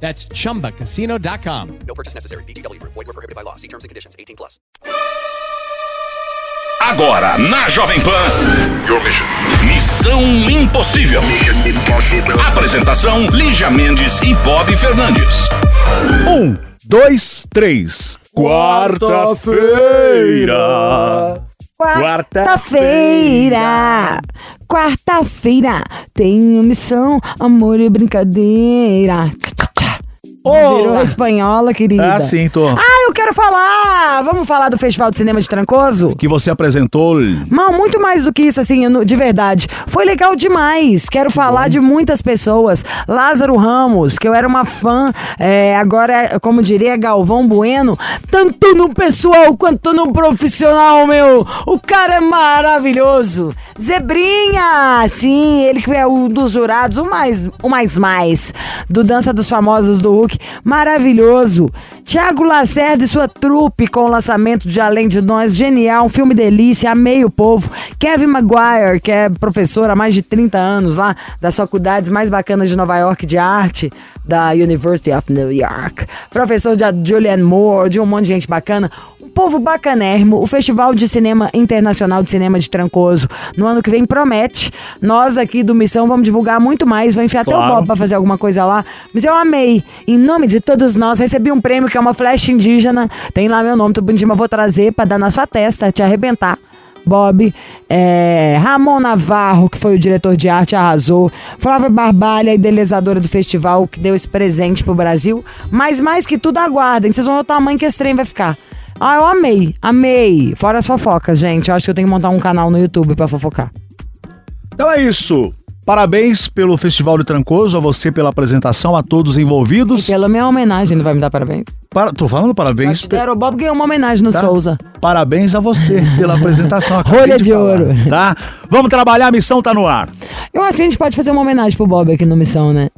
That's chumbacasino.com. No purchase necessary. VGW Group. Void were prohibited by law. See terms and conditions. 18 plus. Agora na Jovem Pan. Missão Impossível. Apresentação: Lígia Mendes e Bob Fernandes. Um, dois, três. Quarta-feira. Quarta-feira, quarta-feira, tenho missão, amor e brincadeira. Virou espanhola, querida. Ah, sim, tô. Ah, eu quero falar! Vamos falar do Festival de Cinema de Trancoso? Que você apresentou. Não, muito mais do que isso, assim, de verdade. Foi legal demais. Quero falar de muitas pessoas. Lázaro Ramos, que eu era uma fã, é, agora, como diria Galvão Bueno, tanto no pessoal quanto no profissional, meu. O cara é maravilhoso. Zebrinha, sim, ele que é um dos jurados, o mais, o mais mais, do Dança dos Famosos do Hulk. Maravilhoso. Tiago Lacerda e sua trupe com o lançamento de Além de Nós, genial, um filme delícia, amei o povo. Kevin Maguire, que é professor há mais de 30 anos lá, das faculdades mais bacanas de Nova York de arte, da University of New York. Professor de Julianne Moore, de um monte de gente bacana. Um povo bacanérrimo. O Festival de Cinema Internacional de Cinema de Trancoso, no ano que vem, promete. Nós aqui do Missão vamos divulgar muito mais, vou enfiar até o Claro. Bob pra fazer alguma coisa lá. Mas eu amei. Em nome de todos nós, recebi um prêmio que é uma flecha indígena. Tem lá meu nome, mas vou trazer pra dar na sua testa, te arrebentar. Bob, é, Ramon Navarro, que foi o diretor de arte, arrasou. Flávia Barbalha, idealizadora do festival, que deu esse presente pro Brasil. Mas mais que tudo, aguardem. Vocês vão ver o tamanho que esse trem vai ficar. Ah, eu amei, amei. Fora as fofocas, gente. Eu acho que eu tenho que montar um canal no YouTube pra fofocar. Então é isso. Parabéns pelo Festival de Trancoso, a você pela apresentação, a todos envolvidos. Pela minha homenagem, não vai me dar parabéns? Para... Tô falando parabéns. Te deram, o Bob ganhou uma homenagem no Tá? Souza. Parabéns a você pela apresentação. Rolha de falar, ouro. Tá? Vamos trabalhar, a missão tá no ar. Eu acho que a gente pode fazer uma homenagem pro Bob aqui no Missão, né?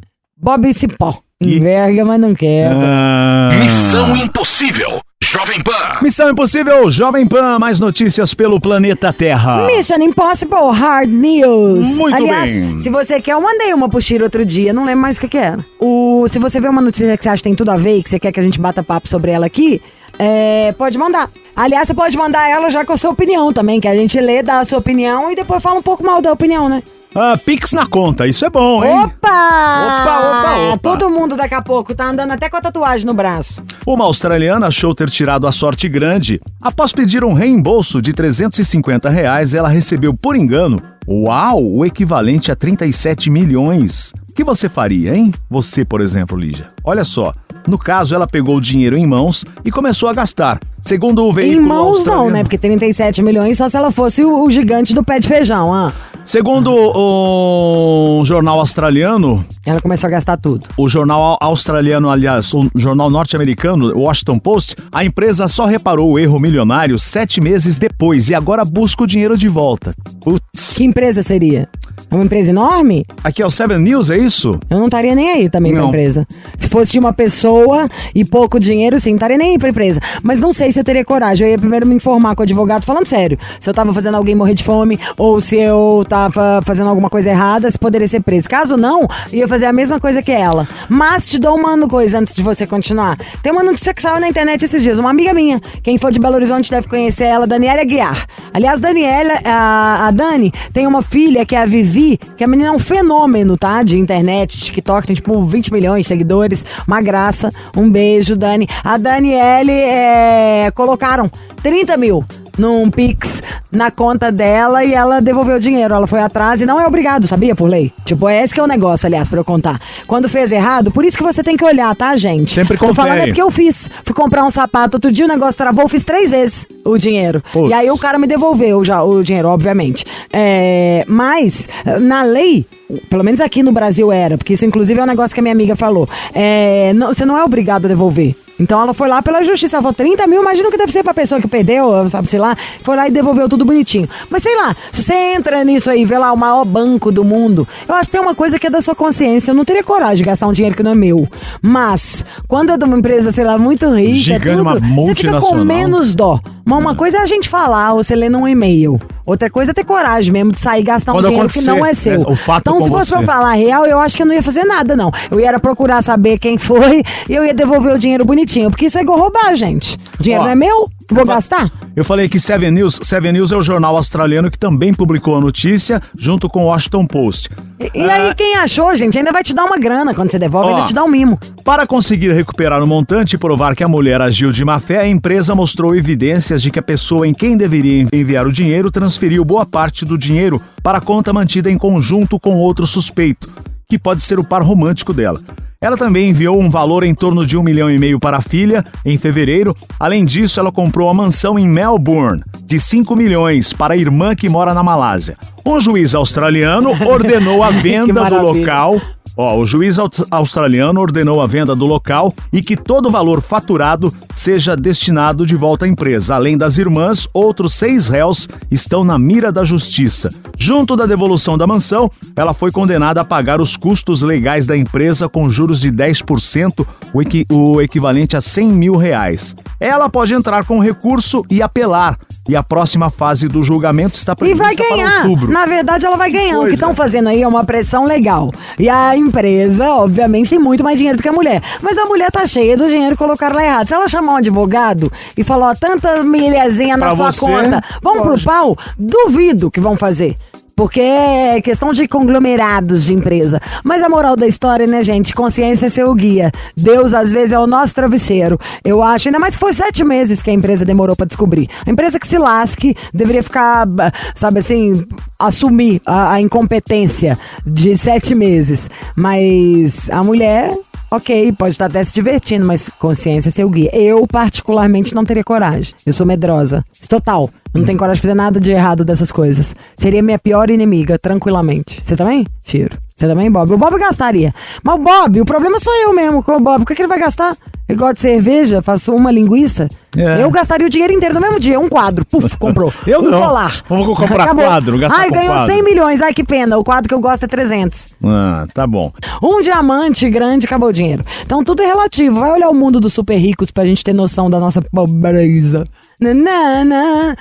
Bob Cipó. Enverga, mas não quer. Ah. Missão Impossível. Jovem Pan. Missão Impossível, Jovem Pan, mais notícias pelo planeta Terra. Mission Impossible Hard News. Muito Aliás, bem. se você quer, eu mandei uma pro Chiro outro dia, não lembro mais o que, que era. O, se você vê uma notícia que você acha que tem tudo a ver e que você quer que a gente bata papo sobre ela aqui, é, pode mandar. Aliás, você pode mandar ela já com a sua opinião também, que a gente lê, dá a sua opinião e depois fala um pouco mal da opinião, né? Ah, Pix na conta, isso é bom, hein? Opa! Opa, opa, opa. Todo mundo daqui a pouco tá andando até com a tatuagem no braço. Uma australiana achou ter tirado a sorte grande. Após pedir um reembolso de 350 reais, ela recebeu por engano, uau, o equivalente a 37 milhões. O que você faria, hein? Você, por exemplo, Lígia. Olha só, no caso, ela pegou o dinheiro em mãos e começou a gastar. Segundo o veículo Em mãos não, né? Porque 37 milhões só se ela fosse o, o gigante do pé de feijão, ah. Segundo o jornal australiano, Ela começou a gastar tudo. o jornal australiano, aliás, o jornal norte-americano, o Washington Post, a empresa só reparou o erro milionário sete meses depois e agora busca o dinheiro de volta. Putz. Que empresa seria? É uma empresa enorme? Aqui é o Seven News, é isso? Eu não estaria nem aí também pra Não. empresa. Se fosse de uma pessoa e pouco dinheiro, sim, não estaria nem aí pra empresa. Mas não sei se eu teria coragem. Eu ia primeiro me informar com o advogado, falando sério. Se eu tava fazendo alguém morrer de fome ou se eu tava fazendo alguma coisa errada, se poderia ser preso. Caso não, eu ia fazer a mesma coisa que ela. Mas te dou uma coisa antes de você continuar. Tem uma notícia que saiu na internet esses dias. Uma amiga minha, quem for de Belo Horizonte deve conhecer ela, Daniela Guiar. Aliás, Daniela, a, a Dani, tem uma filha que é a Vivi, que a menina é um fenômeno, tá? De internet, TikTok, tem tipo 20 milhões de seguidores. Uma graça. Um beijo, Dani. A Daniele, é, colocaram 30 mil num Pix na conta dela e ela devolveu o dinheiro. Ela foi atrás e não é obrigado, sabia, por lei? Tipo, é esse que é o negócio, aliás, pra eu contar. Quando fez errado, por isso que você tem que olhar, tá, gente? Sempre Tô falando confere. é porque eu fiz. Fui comprar um sapato, outro dia o negócio travou, fiz três vezes o dinheiro. Putz. E aí o cara me devolveu já o dinheiro, obviamente. É, mas, na lei, pelo menos aqui no Brasil era, porque isso inclusive é um negócio que a minha amiga falou. É, não- você não é obrigado a devolver. Então ela foi lá pela justiça, ela falou 30 mil, imagina o que deve ser pra pessoa que perdeu, sabe, sei lá, foi lá e devolveu tudo bonitinho. Mas sei lá, se você entra nisso aí, vê lá o maior banco do mundo, eu acho que tem uma coisa que é da sua consciência, eu não teria coragem de gastar um dinheiro que não é meu. Mas, quando é de uma empresa, sei lá, muito rica, Gigante, tudo, você fica com menos dó. Mas uma coisa é a gente falar, ou você ler num e-mail. Outra coisa é ter coragem mesmo de sair e gastar um dinheiro que não é seu. né, o fato então, se fosse você. pra falar real, eu acho que eu não ia fazer nada, não. Eu ia procurar saber quem foi e eu ia devolver o dinheiro bonitinho. Porque isso é igual roubar, gente. Dinheiro Ó, não é meu? Vou gastar? Eu falei que Seven News, Seven News é o jornal australiano que também publicou a notícia junto com o Washington Post. E, e aí, quem achou, gente, ainda vai te dar uma grana quando você devolve, Ó. ainda te dá um mimo. Para conseguir recuperar o montante e provar que a mulher agiu de má fé, a empresa mostrou evidências de que a pessoa em quem deveria enviar o dinheiro transferiu boa parte do dinheiro para a conta mantida em conjunto com outro suspeito, que pode ser o par romântico dela. Ela também enviou um valor em torno de um milhão e meio para a filha em fevereiro. Além disso, ela comprou uma mansão em Melbourne de 5 milhões para a irmã que mora na Malásia. Um juiz australiano ordenou a venda do local Ó, o juiz aus- australiano ordenou a venda do local e que todo o valor faturado seja destinado de volta à empresa. Além das irmãs, outros seis réus estão na mira da justiça. Junto da devolução da mansão, ela foi condenada a pagar os custos legais da empresa com juros de 10%, o, equi- o equivalente a 100 mil reais. Ela pode entrar com recurso e apelar. E a próxima fase do julgamento está E prevista vai para ganhar. outubro. Na verdade, ela vai ganhar. O que Pois estão é. fazendo aí é uma pressão legal. E a empresa, obviamente, tem muito mais dinheiro do que a mulher. Mas a mulher tá cheia do dinheiro e colocaram lá errado. Se ela chamar um advogado e falar, ó, tanta milhazinha na Pra sua você, conta, vamos pro pode. pau? Duvido que vão fazer. Porque é questão de conglomerados de empresa. Mas a moral da história, né, gente? Consciência é seu guia. Deus, às vezes, é o nosso travesseiro. Eu acho, ainda mais que foi sete meses que a empresa demorou pra descobrir. A empresa que se lasque deveria ficar, bah, sabe assim, assumir a, a incompetência de sete meses. Mas a mulher. Ok, pode estar até se divertindo, mas consciência é seu guia. Eu, particularmente, não teria coragem. Eu sou medrosa. Total. Não tenho coragem de fazer nada de errado dessas coisas. Seria minha pior inimiga, tranquilamente. Você também? Tiro. Você também, Bob? O Bob gastaria. Mas o Bob, o problema sou eu mesmo com o Bob. O que, que ele vai gastar? Ele gosta de cerveja, faço uma linguiça. É. Eu gastaria o dinheiro inteiro no mesmo dia. Um quadro. Puf, comprou. Eu um não. colar. Vou comprar quadro, gastar Ai, ganhou quadro. 100 milhões. Ai, que pena. O quadro que eu gosto é 300. Ah, tá bom. Um diamante grande, acabou o dinheiro. Então tudo é relativo. Vai olhar o mundo dos super ricos pra gente ter noção da nossa pobreza. Nanana,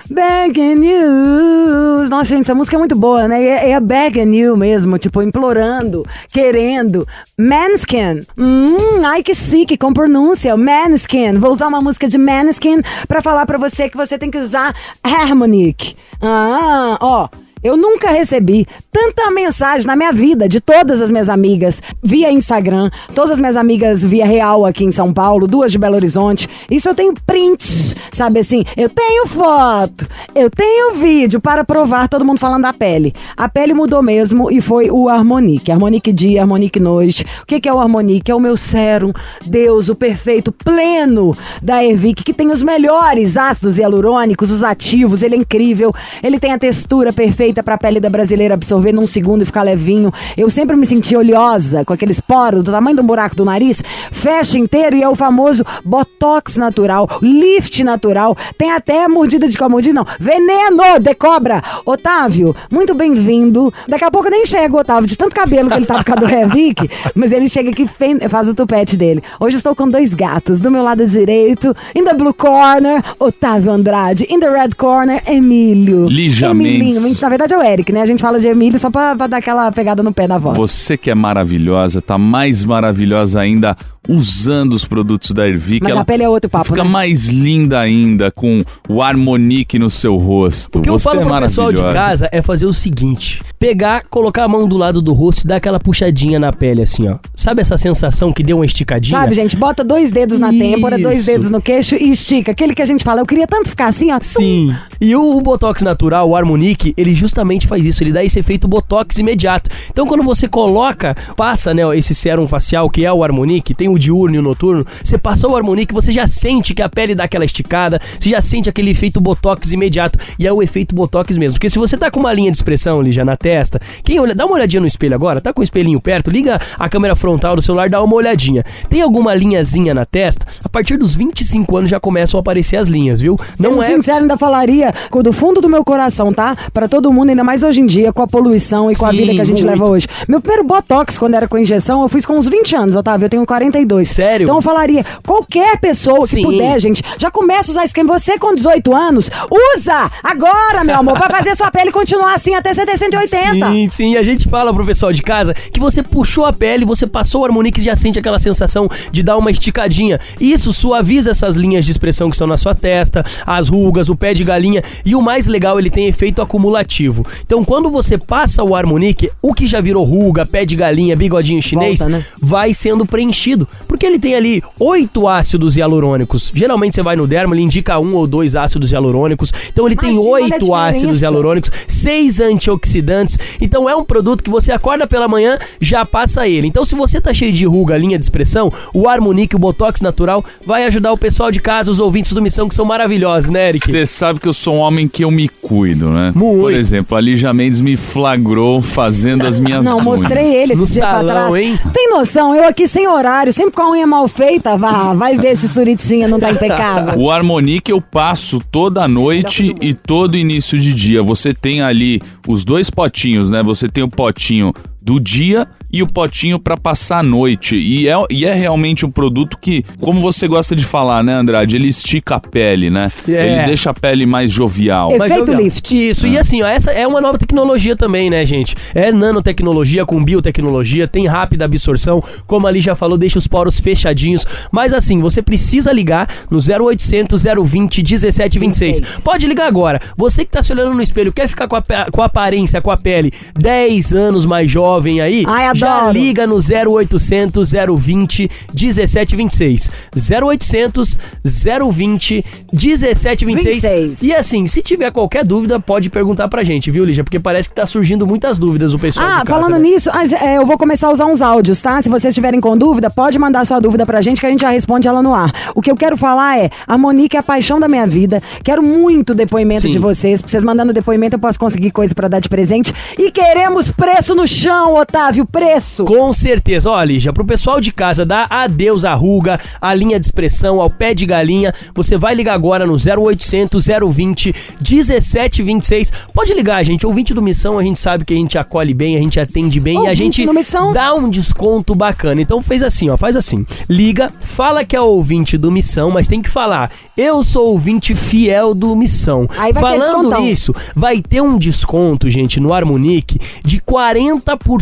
in you. Nossa, gente, essa música é muito boa, né? É, é in you mesmo, tipo, implorando, querendo. Manskin. Hum, ai que chique, com pronúncia. Manskin. Vou usar uma música de Manskin pra falar pra você que você tem que usar Harmonic. Ah, ó. Eu nunca recebi tanta mensagem na minha vida de todas as minhas amigas via Instagram, todas as minhas amigas via real aqui em São Paulo, duas de Belo Horizonte. Isso eu tenho prints, sabe assim? Eu tenho foto, eu tenho vídeo para provar todo mundo falando da pele. A pele mudou mesmo e foi o Harmonique. Harmonique dia, Harmonique noite. O que, que é o Harmonique? É o meu sérum, Deus, o perfeito, pleno da Ervic, que tem os melhores ácidos hialurônicos, os ativos, ele é incrível. Ele tem a textura perfeita para a pele da brasileira absorver num segundo e ficar levinho. Eu sempre me senti oleosa, com aqueles poros do tamanho do buraco do nariz, fecha inteiro e é o famoso botox natural, lift natural. Tem até mordida de mordida, não, veneno de cobra. Otávio, muito bem-vindo. Daqui a pouco eu nem enxergo o Otávio, de tanto cabelo que ele tá por causa do Revic, mas ele chega aqui e faz o tupete dele. Hoje eu estou com dois gatos, do meu lado direito, in the blue corner, Otávio Andrade, in the red corner, Emílio. Lígia Emilinho, Mendes. Verdade é o Eric, né? A gente fala de Emílio só pra, pra dar aquela pegada no pé da voz. Você que é maravilhosa, tá mais maravilhosa ainda usando os produtos da Ervic. Mas ela a pele é outro papo, Fica né? mais linda ainda com o Harmonique no seu rosto. O que eu Você falo é pro pessoal de casa é fazer o seguinte: pegar, colocar a mão do lado do rosto e dar aquela puxadinha na pele, assim, ó. Sabe essa sensação que deu uma esticadinha? Sabe, gente, bota dois dedos na têmpora, dois Isso. dedos no queixo e estica. Aquele que a gente fala, eu queria tanto ficar assim, ó. Sim. E o, o Botox natural, o Harmonique, ele justamente faz isso, ele dá esse efeito Botox imediato. Então quando você coloca, passa, né, esse sérum facial que é o Harmonique, tem tem o diurno e o noturno, você passou o Harmonique, você já sente que a pele dá aquela esticada, você já sente aquele efeito botox imediato, e é o efeito botox mesmo. Porque se você tá com uma linha de expressão ali já na testa, quem olha, dá uma olhadinha no espelho agora, tá com o espelhinho perto, liga a câmera frontal do celular, dá uma olhadinha. Tem alguma linhazinha na testa? A partir dos 25 anos já começam a aparecer as linhas, viu? Não Sendo é sincero, ainda falaria do fundo do meu coração, tá? Pra todo mundo, ainda mais hoje em dia, com a poluição e com a Sim, vida que a gente muito. leva hoje. Meu primeiro botox, quando era com injeção, eu fiz com uns 20 anos, Otávio. Eu tenho 42. Sério? Então eu falaria, qualquer pessoa que Sim. puder, gente, já começa a usar esquema. Você com 18 anos, usa agora, meu amor, pra fazer sua pele continuar assim até você ter 180. Sim, sim. A gente fala pro pessoal de casa que você puxou a pele, você passou o Harmonix e já sente aquela sensação de dar uma esticadinha. Isso suaviza essas linhas de expressão que estão na sua testa, as rugas, o pé de galinha. E o mais legal, ele tem efeito acumulativo. Então, quando você passa o Harmonique, o que já virou ruga, pé de galinha, bigodinho chinês, Volta, né? vai sendo preenchido. Porque ele tem ali oito ácidos hialurônicos. Geralmente você vai no derma, ele indica um ou dois ácidos hialurônicos. Então ele tem Imagina, a oito ácidos hialurônicos, seis antioxidantes. Então é um produto que você acorda pela manhã, já passa ele. Então se você tá cheio de ruga, linha de expressão, o Harmonique, o Botox natural, vai ajudar o pessoal de casa, os ouvintes do Missão, que são maravilhosos, né, Eric? Você sabe que eu sou um homem que eu me cuido, né? Muito. Por exemplo, a Lígia Mendes me flagrou fazendo as minhas Não, unhas. mostrei ele No salão, trás. hein? Tem noção? Eu aqui sem horário, sempre com a unha mal feita, vá, vai ver se suritinha não tá impecável. O Harmonique eu passo toda noite e todo início de dia. Você tem ali os dois potinhos, né? Você tem o potinho do dia e o potinho pra passar a noite. E é, e é realmente um produto que, como você gosta de falar, né, Andrade? Ele estica a pele, né? É. Ele deixa a pele mais jovial. Efeito Gabriel, lift. Isso, e assim, ó, essa é uma nova tecnologia também, né, gente? É nanotecnologia com biotecnologia, tem rápida absorção, como ali já falou, deixa os poros fechadinhos. Mas assim, você precisa ligar no 0800 020 1726. 26. Pode ligar agora. Você que tá se olhando no espelho, quer ficar com a, com a aparência, com a pele 10 anos mais jovem aí, Ai, já liga no 0800 020 1726. 0800 020 1726. 26. E assim, se tiver qualquer dúvida, pode perguntar pra gente, viu, Lígia? Porque parece que tá surgindo muitas dúvidas o pessoal. Ah, casa, falando né? nisso, é, eu vou começar a usar uns áudios, tá? Se vocês estiverem com dúvida, pode mandar sua dúvida pra gente que a gente já responde ela no ar. O que eu quero falar é, a Monique é a paixão da minha vida. Quero muito depoimento Sim. de vocês. Vocês mandando depoimento, eu posso conseguir coisa pra dar de presente. E queremos preço no chão, Otávio, preço. Com certeza. Ó, Lígia, pro pessoal de casa dar adeus à ruga, à linha de expressão, ao pé de galinha, você vai ligar agora no 0800 020 1726. Pode ligar, gente. Ouvinte do Missão, a gente sabe que a gente acolhe bem, a gente atende bem e a Ouvinte gente Missão. dá um desconto bacana. Então fez assim, ó, faz assim. Liga, fala que é ouvinte do Missão, mas tem que falar. Eu sou ouvinte fiel do Missão. Aí vai ter Falando descontão. isso, vai ter um desconto, gente, no Harmonique de 40%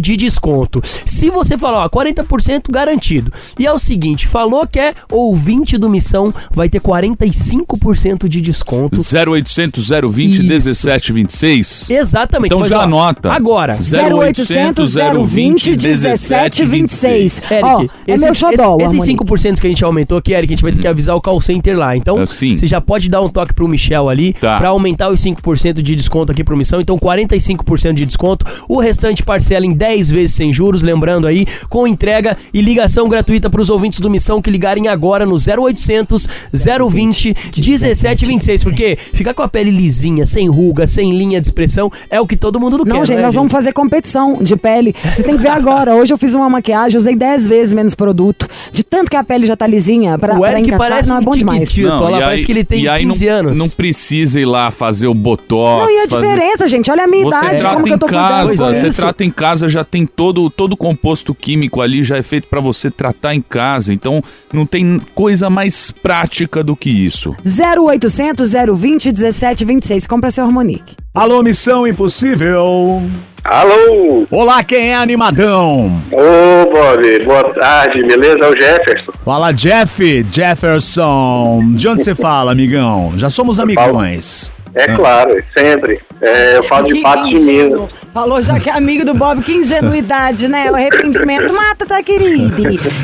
de desconto. Se você falar, ó, 40% garantido. E é o seguinte, falou que é ouvinte do Missão, vai ter 45% de desconto. 0800 020 Isso. 1726. Exatamente. Então já ó, anota. Agora. 0800 020 1726. Eric, Ó, é esses, meu xodó, esses, esses Harmonique. 5% que a gente aumentou aqui, Eric, a gente vai ter que avisar o call center lá. Então, Ah, sim. você já pode dar um toque pro Michel ali Tá. pra aumentar os 5% de desconto aqui pro Missão. Então, 45% de desconto. O restante parcela em 10 vezes sem juros, lembrando aí, com entrega e ligação gratuita pros ouvintes do Missão que ligarem agora no 0800 020 1726. Porque ficar com a pele lisinha, sem ruga, sem linha de expressão, é o que todo mundo não, Não, quer, gente, né, nós vamos fazer competição de pele. Vocês têm que ver agora. Hoje eu fiz uma maquiagem, usei 10 vezes menos produto. De tanto que a pele já tá lisinha pra, O pra Eric encaixar, parece não é um bom demais. Tito, olha parece que ele tem e aí 15 não, anos. Não precisa ir lá fazer o botox. Não, e a fazer- diferença, gente? Olha a minha Você idade, como que eu tô cuidando casa, com você trata em casa, já tem todo todo o composto químico ali, já é feito pra você tratar em casa. Então, não tem coisa mais prática do que isso. 0800 020 1726. Compra seu Harmonique. Alô, Missão Impossível. Alô! Olá, quem é animadão? Ô, Bob, boa tarde, beleza? É o Jefferson. Fala, Jeff Jefferson. De onde você fala, amigão? Já somos amigões. É claro, sempre. É, eu falo de Patos de. Minas. Falou já que é amigo do Bob, que ingenuidade, né? O arrependimento mata, tá, querido?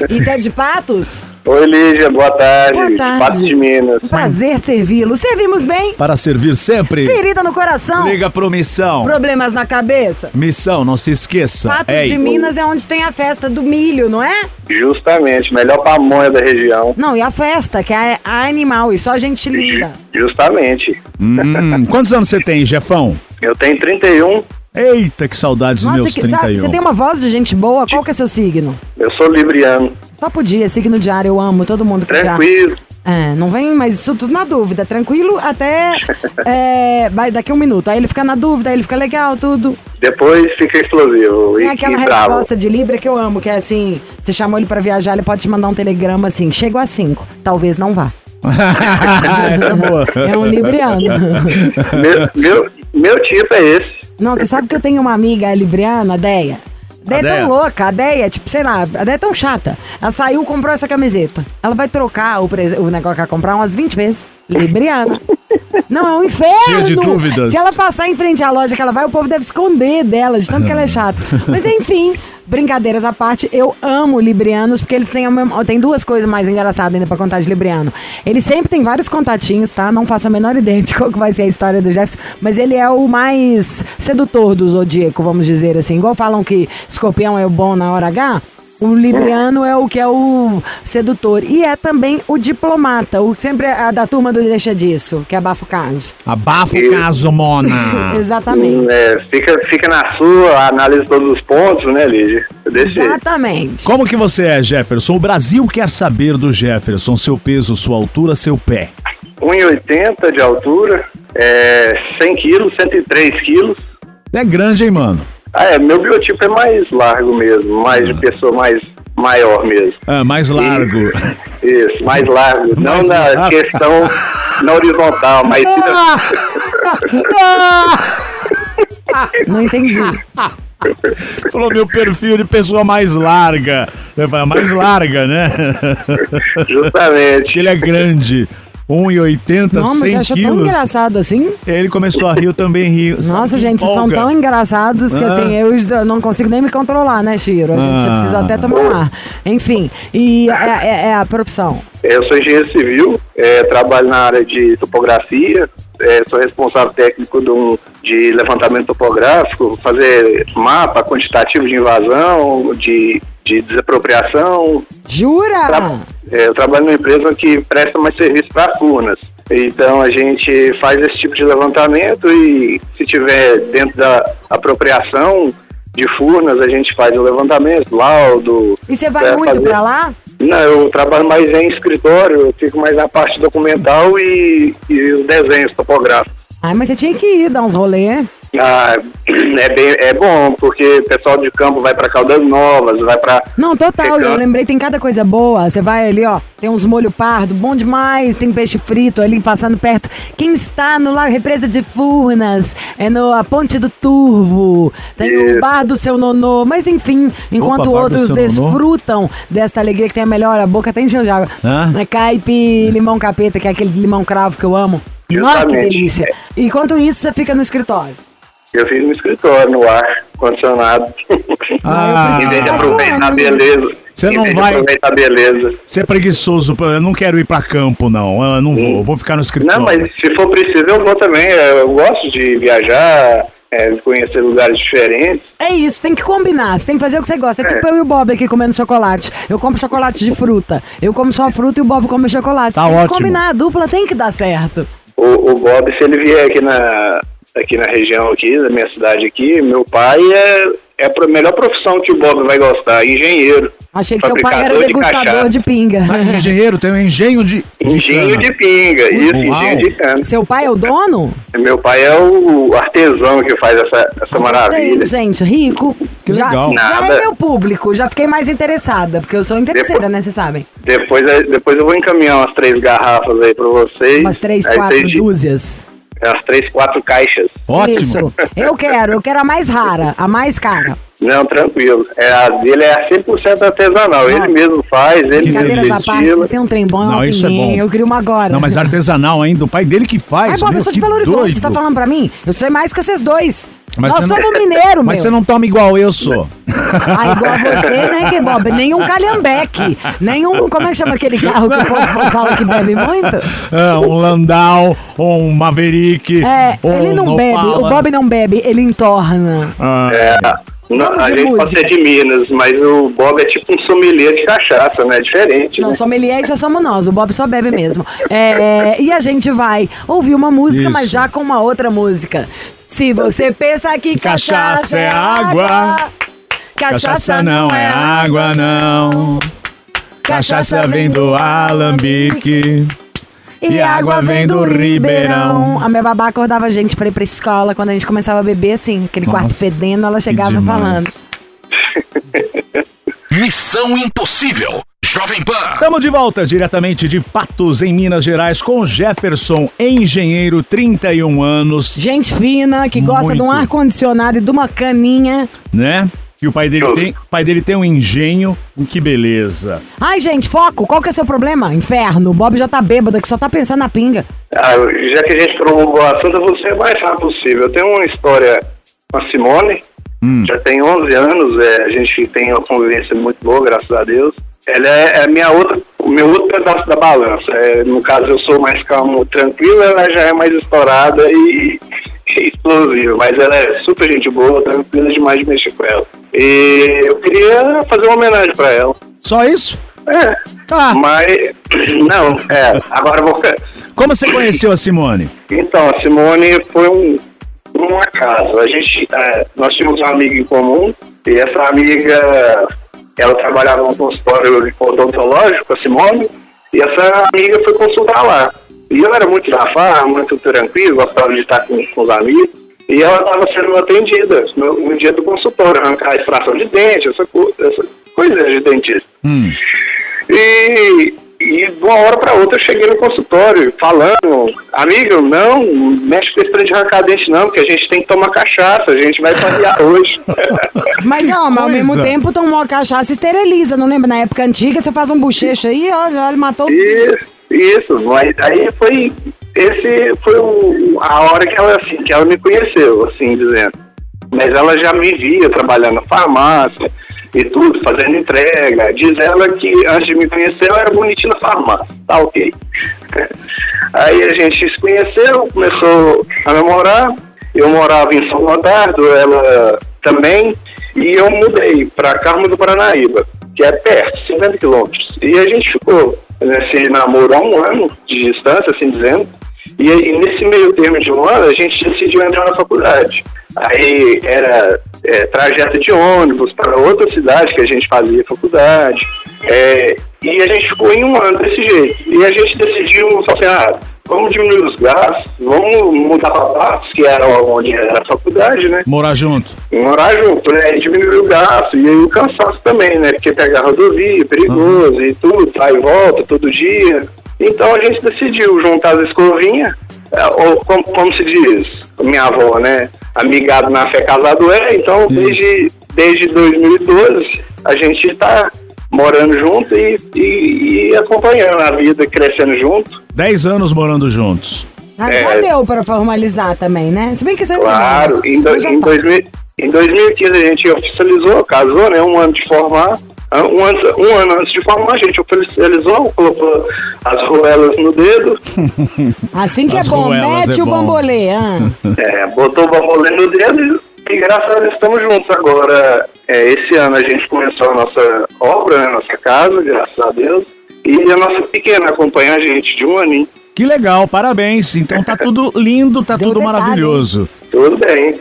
Isso é de patos? Oi, Lígia, boa tarde. Boa tarde. Pato de Minas. Prazer servi-lo. Servimos bem? Para servir sempre. Ferida no coração? Liga pro Missão. Problemas na cabeça? Missão, não se esqueça. Patos Ei, de Minas é onde tem a festa do milho, não é? Justamente, melhor pamonha da região. Não, e a festa, que é a animal, e só gente linda. Justamente. hum, quantos anos você tem, Jefão? Eu tenho 31, Eita, que saudades dos Nossa, meus que, 31. sabe, você tem uma voz de gente boa, qual que é seu signo? eu sou libriano. Só podia, signo diário, eu amo todo mundo que já. Tranquilo. É, não vem, mas isso tudo na dúvida, tranquilo até é, vai daqui a um minuto. Aí ele fica na dúvida, aí ele fica legal, tudo. Depois fica explosivo Tem e, aquela e bravo. resposta de Libra que eu amo, que é assim: você chamou ele pra viajar, ele pode te mandar um telegrama assim, chego às 5, talvez não vá. Essa é boa. É um libriano. Meu, meu, meu tipo é esse. Não, você sabe que eu tenho uma amiga libriana, a Deia. A Deia é tão louca, a Deia, tipo, sei lá, a Deia é tão chata. Ela saiu e comprou essa camiseta. Ela vai trocar o, prese- o negócio que ela comprar umas 20 vezes. Libriana. Não, é um inferno. Cheia de dúvidas. Se ela passar em frente à loja que ela vai, o povo deve esconder dela, de tanto que ela é chata. Mas enfim, brincadeiras à parte, eu amo librianos, porque eles têm, mesma- tem duas coisas mais engraçadas ainda pra contar de libriano. Ele sempre tem vários contatinhos, tá? Não faço a menor ideia de qual que vai ser a história do Jefferson, mas ele é o mais sedutor do zodíaco, vamos dizer assim. Igual falam que escorpião é o bom na hora H, o libriano é o que é o sedutor. E é também o diplomata, o sempre é da turma do Deixa Disso, que abafa o caso. Abafa o caso, Mona. Exatamente. Hum, é, fica, fica na sua, analisa todos os pontos, né, Lígia? Exatamente. Como que você é, Jefferson? O Brasil quer saber do Jefferson, seu peso, sua altura, seu pé. 1,80 de altura, é, 100 quilos, 103 quilos. É grande, hein, mano? Ah, é, meu biotipo é mais largo mesmo, mais de pessoa mais maior mesmo. Ah, mais largo. Isso, mais largo. Não Mais na largo. questão na horizontal, mas sim Não entendi. Falou meu perfil de pessoa mais larga. Eu falei, mais larga, né? na- justamente. Porque ele é grande. 1,80, Não, mas 100 você achou tão quilos. engraçado assim? Ele começou a rir, eu também rio. Nossa, gente, vocês são tão engraçados que Ah. assim, eu não consigo nem me controlar, né, Chiro? A gente Ah. precisa até tomar um ar. Enfim, e é, é- é a profissão. Eu sou engenheiro civil, é, trabalho na área de topografia, é, sou responsável técnico de, um- de levantamento topográfico, fazer mapa quantitativo de invasão, de, de desapropriação. Jura? Tra- é, eu trabalho numa empresa que presta mais serviço para Furnas. Então a gente faz esse tipo de levantamento e se tiver dentro da apropriação de Furnas, a gente faz o levantamento, laudo. E você vai é, muito fazer- pra lá? Não, eu trabalho mais em escritório, eu fico mais na parte documental e, e os desenhos topográficos. Ai, mas você tinha que ir dar uns rolê. Ah, é, bem, é bom, porque o pessoal de campo vai para Caldas Novas, vai para. Não, total, eu lembrei, tem cada coisa boa. Você vai ali, ó, tem uns molho pardo, bom demais, tem peixe frito ali passando perto. Quem está no Lago Represa de Furnas, é no a Ponte do Turvo, tem o Isso. bar do seu nonô, mas enfim, enquanto Opa, outros seu nonô. desfrutam desta alegria que tem a melhor, a boca até encheu de água. Hã? É caipe, limão capeta, que é aquele limão cravo que eu amo. Nossa, que Justamente. delícia. Enquanto isso, você fica no escritório. Eu fiz no escritório, no ar condicionado. Ah, em vez de Tá aproveitar a beleza. Você não vai- aproveitar a beleza. Você é preguiçoso, eu não quero ir pra campo, não. Eu não vou, eu vou ficar no escritório. Não, mas se for preciso, eu vou também. Eu gosto de viajar, é, conhecer lugares diferentes. É isso, tem que combinar. Você tem que fazer o que você gosta. É, É. tipo eu e o Bob aqui comendo chocolate. Eu compro chocolate de fruta. Eu como só fruta e o Bob come chocolate. Tá tem ótimo. que combinar, a dupla tem que dar certo. O, o Bob, se ele vier aqui na, aqui na região aqui, da minha cidade aqui, meu pai é, é a melhor profissão que o Bob vai gostar, engenheiro. Achei que seu pai era de degustador cachaça. de pinga. Ah, engenheiro, tem um engenho de. de Engenho de pinga, isso, Uau. engenho de cana. Seu pai é o dono? Meu pai é o artesão que faz essa, essa maravilha. Tem, gente, rico. Que já, legal. já Nada. é meu público, já fiquei mais interessada, porque eu sou interesseira, Depois- né? Vocês sabem. Depois, depois eu vou encaminhar umas três garrafas aí pra vocês. Umas três, Aí quatro vocês- dúzias. Umas três, quatro caixas. Ótimo. Isso. Eu quero, eu quero a mais rara, a mais cara. Não, tranquilo. É, a dele é 100% artesanal. Ele mesmo faz, ele mesmo Brincadeiras à parte, estila. se tem um trem bom, Não, isso é bom. eu querio uma agora. Não, mas artesanal ainda, o pai dele que faz. Ai, Bob, meu, eu sou de Belo Horizonte, você tá falando pra mim? Eu sei mais que vocês dois. Mas Nós você não- somos mineiro, Mas meu. você não toma igual eu sou. Ah, igual a você, né, que Bob? Nenhum calhambeque. Nenhum. Como é que chama aquele carro que o povo fala que bebe muito? Ah, um Landau, ou um Maverick. É, ou ele um não bebe. O. Bob não bebe, ele entorna. Ah, É, não, a gente pode música. ser de Minas, mas o Bob é tipo um sommelier de cachaça, né? Diferente. Não, né? sommelier, isso somos nós. O Bob só bebe mesmo. É, e a gente vai ouvir uma música, Isso. mas já com uma outra música. Se você pensa que cachaça, Cachaça é água, Cachaça não é água, não. Cachaça vem do alambique. E água vem do Ribeirão. A minha babá acordava a gente pra ir pra escola quando a gente começava a beber assim, aquele quarto Nossa, fedendo, ela chegava falando. Missão Impossível. Jovem Pan. Estamos de volta diretamente de Patos, em Minas Gerais, com Jefferson, engenheiro, 31 anos, Gente fina, que gosta de um Muito. ar-condicionado e de uma caninha. né? Que o pai dele tem, o pai dele tem um engenho, que beleza. Ai, gente, foco, qual que é seu problema? Inferno, o Bob já tá bêbado, que só tá pensando na pinga. Ah, já que a gente provocou o assunto, eu vou ser o mais rápido possível. Eu tenho uma história com a Simone, já tem 11 anos, é, a gente tem uma convivência muito boa, graças a Deus. Ela é, é minha outra, o meu outro pedaço da balança. É, no caso, eu sou mais calmo, tranquilo, ela já é mais estourada e, e explosiva. Mas ela é super gente boa, tranquila demais de mexer com ela. E eu queria fazer uma homenagem pra ela. Só isso? É, Tá. mas... Não, é, agora eu vou... Como você conheceu a Simone? Então, a Simone foi um, um acaso. A gente, é, nós tínhamos uma amiga em comum e essa amiga, ela trabalhava num consultório odontológico, a Simone, e essa amiga foi consultar lá. E eu era muito da farra, muito tranquilo, gostava de estar com, com os amigos. E ela estava sendo atendida no, no dia do consultório, arrancar a extração de dente, essa, co- essa coisa de dentista. Hum. E, e de uma hora para outra eu cheguei no consultório falando, amigo, não, mexe com esse trem de arrancar dente não, porque a gente tem que tomar cachaça, a gente vai passear hoje. Mas, ó, mas ao mesmo tempo tomou a cachaça e esteriliza, não lembra? Na época antiga, você faz um bochecho aí, ó, já ele matou Isso, isso, mas aí foi, esse foi o, a hora que ela, assim, que ela me conheceu, assim dizendo. Mas ela já me via trabalhando na farmácia e tudo, fazendo entrega. Diz ela que antes de me conhecer eu era bonitinha na farmácia, tá ok. Aí a gente se conheceu, começou a namorar. Eu morava em São Gotardo, ela também, e eu mudei para Carmo do Paranaíba, que é perto, 50 quilômetros. E a gente ficou nesse namoro há um ano de distância, assim dizendo. E aí, nesse meio termo de um ano, a gente decidiu entrar na faculdade. Aí era é, trajeto de ônibus para outra cidade que a gente fazia faculdade. É, e a gente ficou em um ano desse jeito. E a gente decidiu, assim, ah, vamos diminuir os gastos, vamos mudar para Patos, que era onde era a faculdade, né? Morar junto. Morar junto, né? E diminuir o gasto. E aí o cansaço também, né? Porque pegar rodovia, perigoso e tudo, vai e volta todo dia. Então a gente decidiu juntar as escovinhas, é, ou como, como se diz, minha avó, né? Amigado na fé, casado é. Então desde, desde 2012 a gente tá morando junto e, e, e acompanhando a vida, crescendo junto. 10 anos morando juntos. Ah, já É. deu pra formalizar também, né? Se bem que isso é Claro, em, do, Já em, tá. 2000, em 2015 a gente oficializou, casou, né? Um ano de formar. Ah, Um ano, um ano antes de formar, a gente oficializou, colocou as roelas no dedo, Assim que As é bom, mete é o bom. bambolê. ah. é, botou o bambolê no dedo e, graças a Deus estamos juntos agora. É, esse ano a gente começou a nossa obra, né, nossa casa, graças a Deus. E a nossa pequena acompanha a gente de um aninho. Que legal, parabéns. Então tá tudo lindo, tá Deu tudo detalhe, maravilhoso. Tudo bem.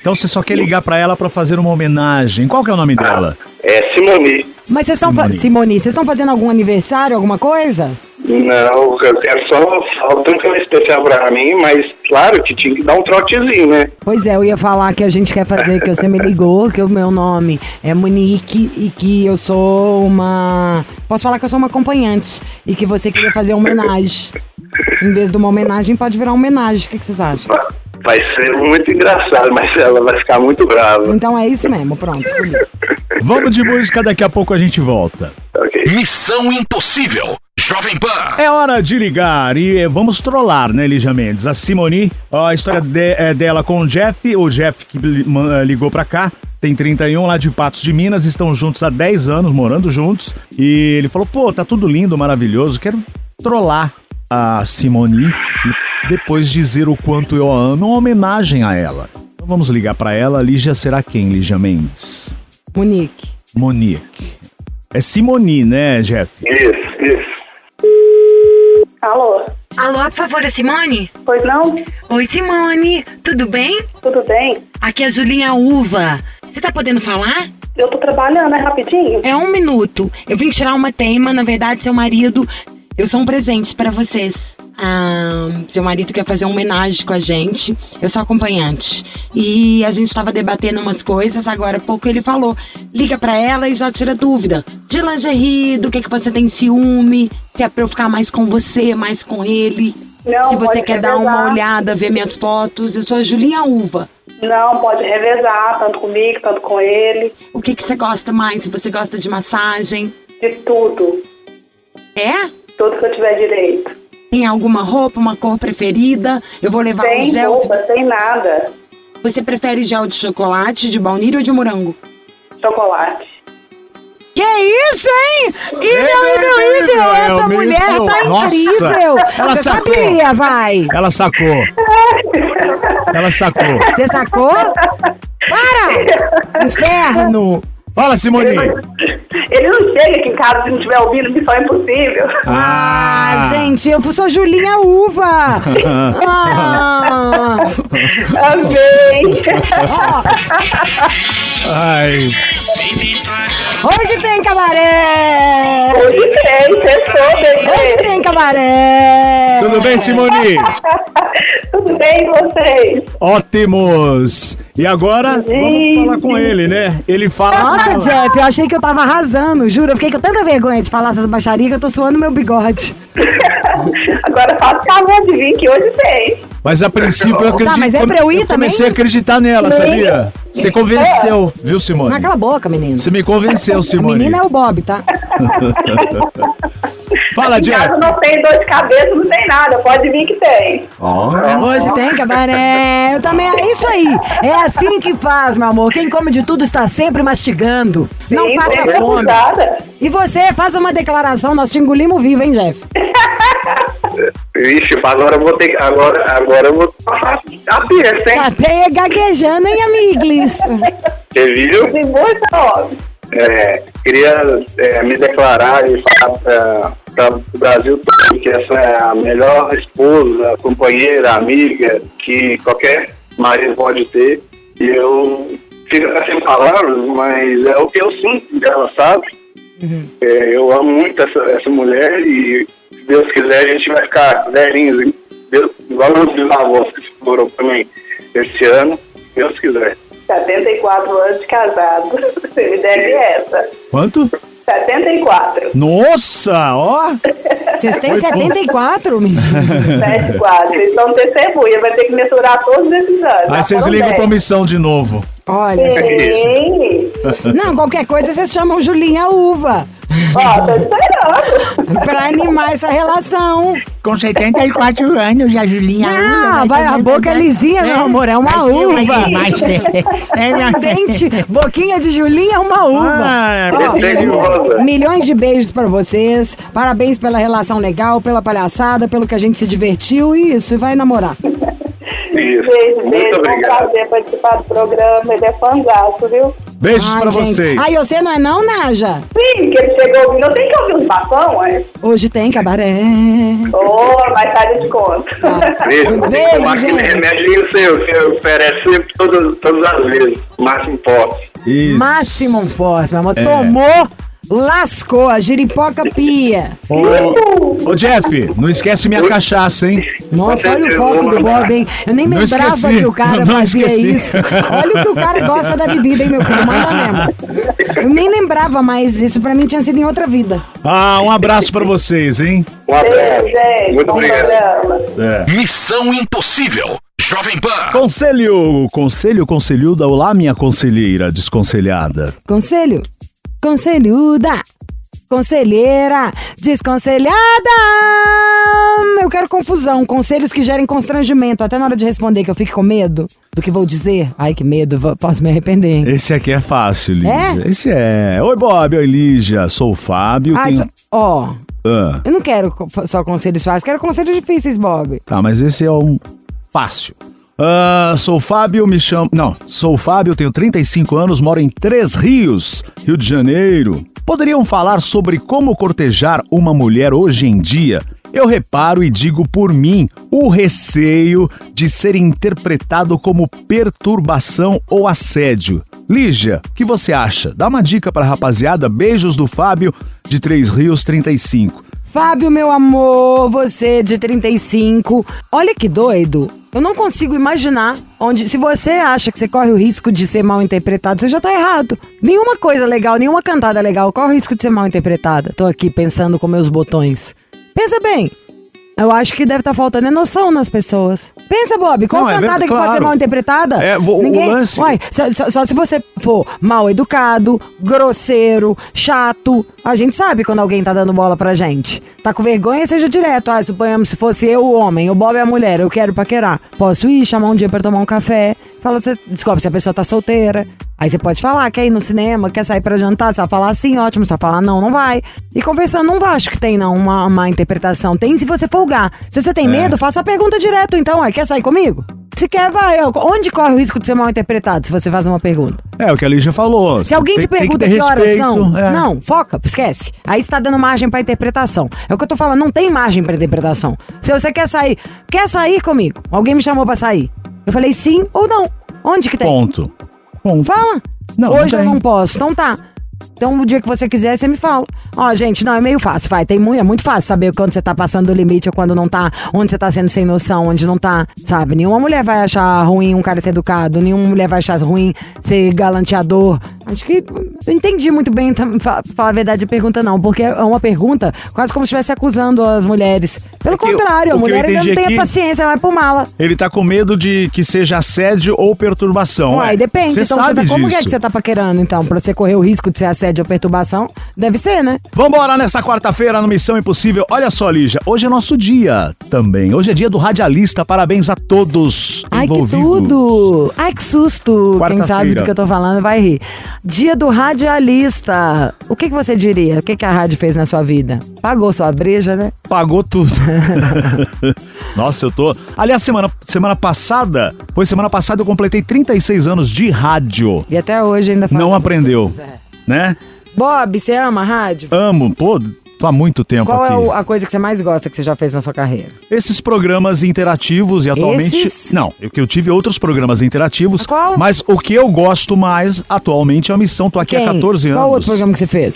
Então você só quer ligar pra ela pra fazer uma homenagem. Qual que é o nome dela? É Simoni. Mas vocês estão, Simone. Simone, vocês estão fazendo algum aniversário, alguma coisa? Não, eu quero só falta um que é especial pra mim, mas claro que tinha que dar um trotezinho, né? Pois é, eu ia falar que a gente quer fazer, que você me ligou, que o meu nome é Monique e que eu sou uma. Posso falar que eu sou uma acompanhante e que você queria fazer uma homenagem. Em vez de uma homenagem, pode virar uma homenagem. O que, que vocês acham? Vai ser muito engraçado, mas ela vai ficar muito brava. Então é isso mesmo, pronto. Vamos de música, daqui a pouco a gente volta. Ok. Missão Impossível. Jovem Pan. É hora de ligar e eh, vamos trollar, né, Lígia Mendes? A Simoni, ó, a história de- é dela com o Jeff, o Jeff que eh, ligou pra cá, tem 31 lá de Patos de Minas, estão juntos há 10 anos, morando juntos, e ele falou, pô, tá tudo lindo, maravilhoso, quero trollar a Simoni e depois dizer o quanto eu a amo, uma homenagem a ela. Então vamos ligar pra ela, Lígia será quem, Lígia Mendes? Monique. Monique. É Simoni, né, Jeff? Isso, isso. Alô? Alô, por favor, é Simone? Pois não? Oi, Simone. Tudo bem? Tudo bem? Aqui é a Julinha Uva. Você tá podendo falar? Eu tô trabalhando, é rapidinho? É um minuto. Eu vim tirar uma tema, na verdade, seu marido. Eu sou um presente pra vocês. Ah, seu marido quer fazer uma homenagem com a gente. Eu sou acompanhante. E a gente tava debatendo umas coisas, agora há pouco ele falou: liga pra ela e já tira dúvida. De lingerie, do que, que você tem ciúme, se é pra eu ficar mais com você, mais com ele. Não, se você quer dar uma revezar. olhada, ver minhas fotos. Eu sou a Julinha Uva. Não, pode revezar, tanto comigo, tanto com ele. O que, que você gosta mais? Se você gosta de massagem? De tudo. É? Tudo que eu tiver direito. Tem alguma roupa, uma cor preferida? Eu vou levar um Sem gel. roupa, sem nada. Você prefere gel de chocolate, de baunilha ou de morango? Chocolate. Que isso, hein? Ível, ível, ível, Essa meu mulher ível. tá Nossa, incrível! ela Você sacou. sabia, vai! Ela sacou. Ela sacou. Você sacou? Para! Inferno! Fala, Simone. Ele não chega aqui em casa se não estiver ouvindo Missão Impossível. Ah, gente, eu sou Julinha Uva! Ah. Amei. Ai, Hoje tem cabaré! Hoje tem, sextou, Hoje bebê. tem cabaré! tudo bem, Simone? Tudo bem com vocês? Ótimos. E agora, vamos falar com ele, né? Ele fala... Nossa, Jeff, eu achei que eu tava arrasando, juro. Eu fiquei com tanta vergonha de falar essas baixarias que eu tô suando meu bigode. Agora faça favor de vir que hoje tem. Mas a princípio eu acredito... mas é pra eu ir comecei também? a acreditar nela, sabia? Você convenceu, viu, Simone? Não cala a boca, menino. Você me convenceu, O Simone. menino é o Bob, tá? Fala, Em Jeff. casa não tem dor de cabeça, não tem nada. Pode vir que tem. Hoje tem cabaré. Eu também, é isso aí. É assim que faz, meu amor. Quem come de tudo está sempre mastigando. Não Sim, passa sempre fome. abusada. E você, faz uma declaração. Nós te engolimos vivo, hein, Jeff? Vixe, agora eu vou ter que. Agora, agora eu vou passar a festa, hein? Até gaguejando, hein, amigos? Você viu? Tem muito homem. É, queria é, me declarar e falar para o Brasil todo que essa é a melhor esposa, companheira, amiga que qualquer marido pode ter. E eu fico sem palavras, mas é o que eu sinto dela, sabe? É, eu amo muito essa, essa mulher e, Deus quiser, a gente vai ficar velhinhos, hein? Deus, igual meus bisavós que foram também esse ano, se Deus quiser. 74 anos de casado. Você me deve essa. Quanto? 74. Nossa, ó. Vocês têm 74, menino? 74. Vocês são testemunha. Vai ter que mensurar todos esses anos. Aí Já vocês ligam pra 10. missão de novo. Olha. Sim. Não, qualquer coisa vocês chamam Julinha Uva. Ó, tô esperando. Pra animar essa relação. Com 74 anos, a Julinha. Ah, vai, a boca é lisinha, meu amor, é uma uva. É, Dente, boquinha de Julinha é uma uva. Ah, Ó, Deliciosa. milhões de beijos pra vocês. Parabéns pela relação legal, pela palhaçada, pelo que a gente se divertiu. E isso, e vai namorar. Isso. Beijo, Muito beijo. Foi um obrigado. prazer participar do programa. Ele é fanzaço, viu? Beijos Ai, pra gente. vocês. Ai, você não é não, Naja? Sim, que ele chegou ouvindo. Eu tenho que ouvir os bafão, é? Hoje tem cabaré. Ô, mais tarde eu te conto. Beijo. Um Tem que beijo, tomar aquele gente. remedinho seu que oferece sempre todas, todas as vezes. Máximo forte. Isso. Máximo Force, meu amor. É. Tomou, lascou, a giripoca pia. Ô, ô, Jeff, não esquece minha cachaça, hein? Nossa, olha o foco do. Bob, hein? Eu nem Não lembrava esqueci. que o cara Não fazia esqueci. isso. Olha o que o cara gosta da bebida, hein, meu filho? Manda mesmo. Eu nem lembrava, mas isso pra mim tinha sido em outra vida. Ah, um abraço pra vocês, hein? Um abraço. Gente. Muito Bom obrigado. É. Missão Impossível. Jovem Pan. Conselho, conselho, conselhuda. Olá, minha conselheira desconselhada. Conselho, conselhuda. Conselheira, desconselhada! Eu quero confusão, conselhos que gerem constrangimento, até na hora de responder, que eu fique com medo do que vou dizer. Ai, que medo, vou- posso me arrepender. hein? Esse aqui é fácil, Lígia. É? Esse é. Oi, Bob. Oi, Lígia. Sou o Fábio. Ah, tenho- ó, Ah, eu não quero só conselhos fáceis, quero conselhos difíceis, Bob. tá, mas esse é um fácil. Ah, sou Fábio, me chamo. Não, sou Fábio, tenho 35 anos, moro em Três Rios, Rio de Janeiro. Poderiam falar sobre como cortejar uma mulher hoje em dia? Eu reparo e digo por mim o receio de ser interpretado como perturbação ou assédio. Lígia, o que você acha? Dá uma dica pra rapaziada. Beijos do Fábio, de Três Rios 35. Fábio, meu amor, você de 35. Olha que doido. Eu não consigo imaginar onde. Se você acha que você corre o risco de ser mal interpretado, você já tá errado. Nenhuma coisa legal, nenhuma cantada legal corre o risco de ser mal interpretada. Tô aqui pensando com meus botões. Pensa bem. Eu acho que deve estar faltando é noção nas pessoas. Pensa, Bob, qual Não, é cantada verdade, que pode ser claro. mal interpretada? É, vo- o Ninguém. lance- Uai, só, só- só se você for mal educado, grosseiro, chato. A gente sabe quando alguém tá dando bola pra gente. Tá com vergonha, seja direto. Ah, suponhamos se fosse eu o homem, o Bob é a mulher, eu quero paquerar. Posso ir, chamar um dia pra tomar um café. Fala, você descobre se a pessoa tá solteira. Aí você pode falar, quer ir no cinema, quer sair pra jantar. Se ela falar sim, ótimo. Se ela falar não, não vai. E conversando, não acho que tem, não, uma, uma interpretação. Tem se você folgar. Se você tem medo, faça a pergunta direto, então. Aí, quer sair comigo? Se quer, vai. Onde corre o risco de ser mal interpretado se você faz uma pergunta? É o que a Lígia falou. Se alguém Tem- te pergunta ter que, horas respeito, são, é. não, foca, esquece. Aí você tá dando margem pra interpretação. É o que eu tô falando, não tem margem pra interpretação. Se você quer sair, quer sair comigo? Alguém me chamou pra sair. Eu falei sim ou não. Onde que tem? Ponto. Ponto. Fala. Não, Hoje não eu não posso. Então tá. Então, o dia que você quiser, você me fala. Ó, gente, não, é meio fácil, vai. Tem muito, é muito fácil saber quando você tá passando do limite ou quando não tá, onde você tá sendo sem noção, onde não tá, sabe? Nenhuma mulher vai achar ruim um cara ser educado, nenhuma mulher vai achar ruim ser galanteador. Acho que eu entendi muito bem, fa- falar a verdade, a pergunta não, porque é uma pergunta quase como se estivesse acusando as mulheres. Pelo É contrário, o a eu mulher ainda não tem a paciência, vai pro mala. Ele tá com medo de que seja assédio ou perturbação. Uai, é. depende. Você então, sabe tá, como é que você tá paquerando, então? Pra você correr o risco de ser assédio ou perturbação? Deve ser, né? Vambora nessa quarta-feira no Missão Impossível. Olha só, Lígia, hoje é nosso dia também. Hoje é dia do radialista. Parabéns a todos Ai, que envolvidos. tudo! Ai, que susto! Quem sabe do que eu tô falando vai rir. Dia do radialista. O que, que você diria? O que, que a rádio fez na sua vida? Pagou sua breja, né? Pagou tudo. Nossa, eu tô. Aliás, semana, semana passada, foi semana passada eu completei 36 anos de rádio. E até hoje ainda faz. Não aprendeu, né? Bob, você ama a rádio? Amo, pô, tô há muito tempo Qual aqui. é o- a coisa que você mais gosta que você já fez na sua carreira? Esses programas interativos e atualmente. Esses? Não, eu que eu tive outros programas interativos. Qual? Mas o que eu gosto mais atualmente é a missão. Tô aqui há 14 anos. Qual outro programa que você fez?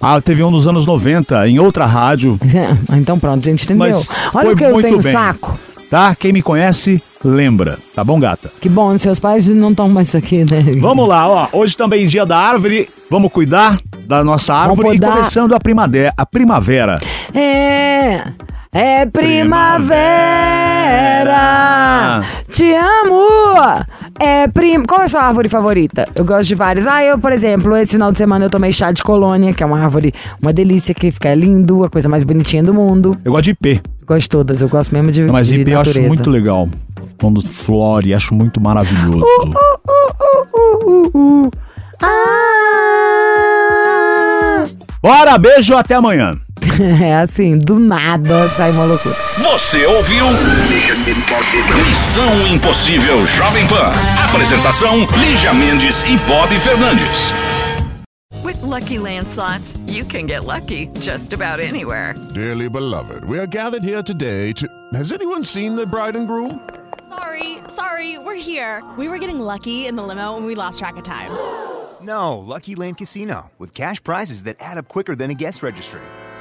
Ah, teve um nos anos 90, em outra rádio. Ah, Então pronto, a gente entendeu. Mas Olha foi o que eu muito tenho bem. saco. Tá? Quem me conhece, lembra. Tá bom, gata? Que bom, seus pais não estão mais aqui, né? Vamos lá, ó. Hoje também é dia da árvore. Vamos cuidar da nossa árvore e começando a primavera. A primavera. É, é primavera. Te amo. É prim... Qual é a sua árvore favorita? Eu gosto de várias. Ah, eu, por exemplo, esse final de semana eu tomei chá de colônia, que é uma árvore, uma delícia, que fica lindo, a coisa mais bonitinha do mundo. Eu gosto de IP. Gosto de todas, eu gosto mesmo de, Mas de IP eu acho natureza. muito legal. Quando flore, acho muito maravilhoso. Uh, uh, uh. Ah! Bora, beijo, até amanhã. É assim, do nada sai uma loucura. Você ouviu? Missão Impossível Jovem Pan. Apresentação: Lígia Mendes e Bob Fernandes. With Lucky Land slots, you can get lucky just about anywhere. Dearly beloved, we are gathered here today to. Has anyone seen the bride and groom? Sorry, sorry, we're here. We were getting lucky in the limo and we lost track of time. No, Lucky Land Casino, with cash prizes that add up quicker than a guest registry.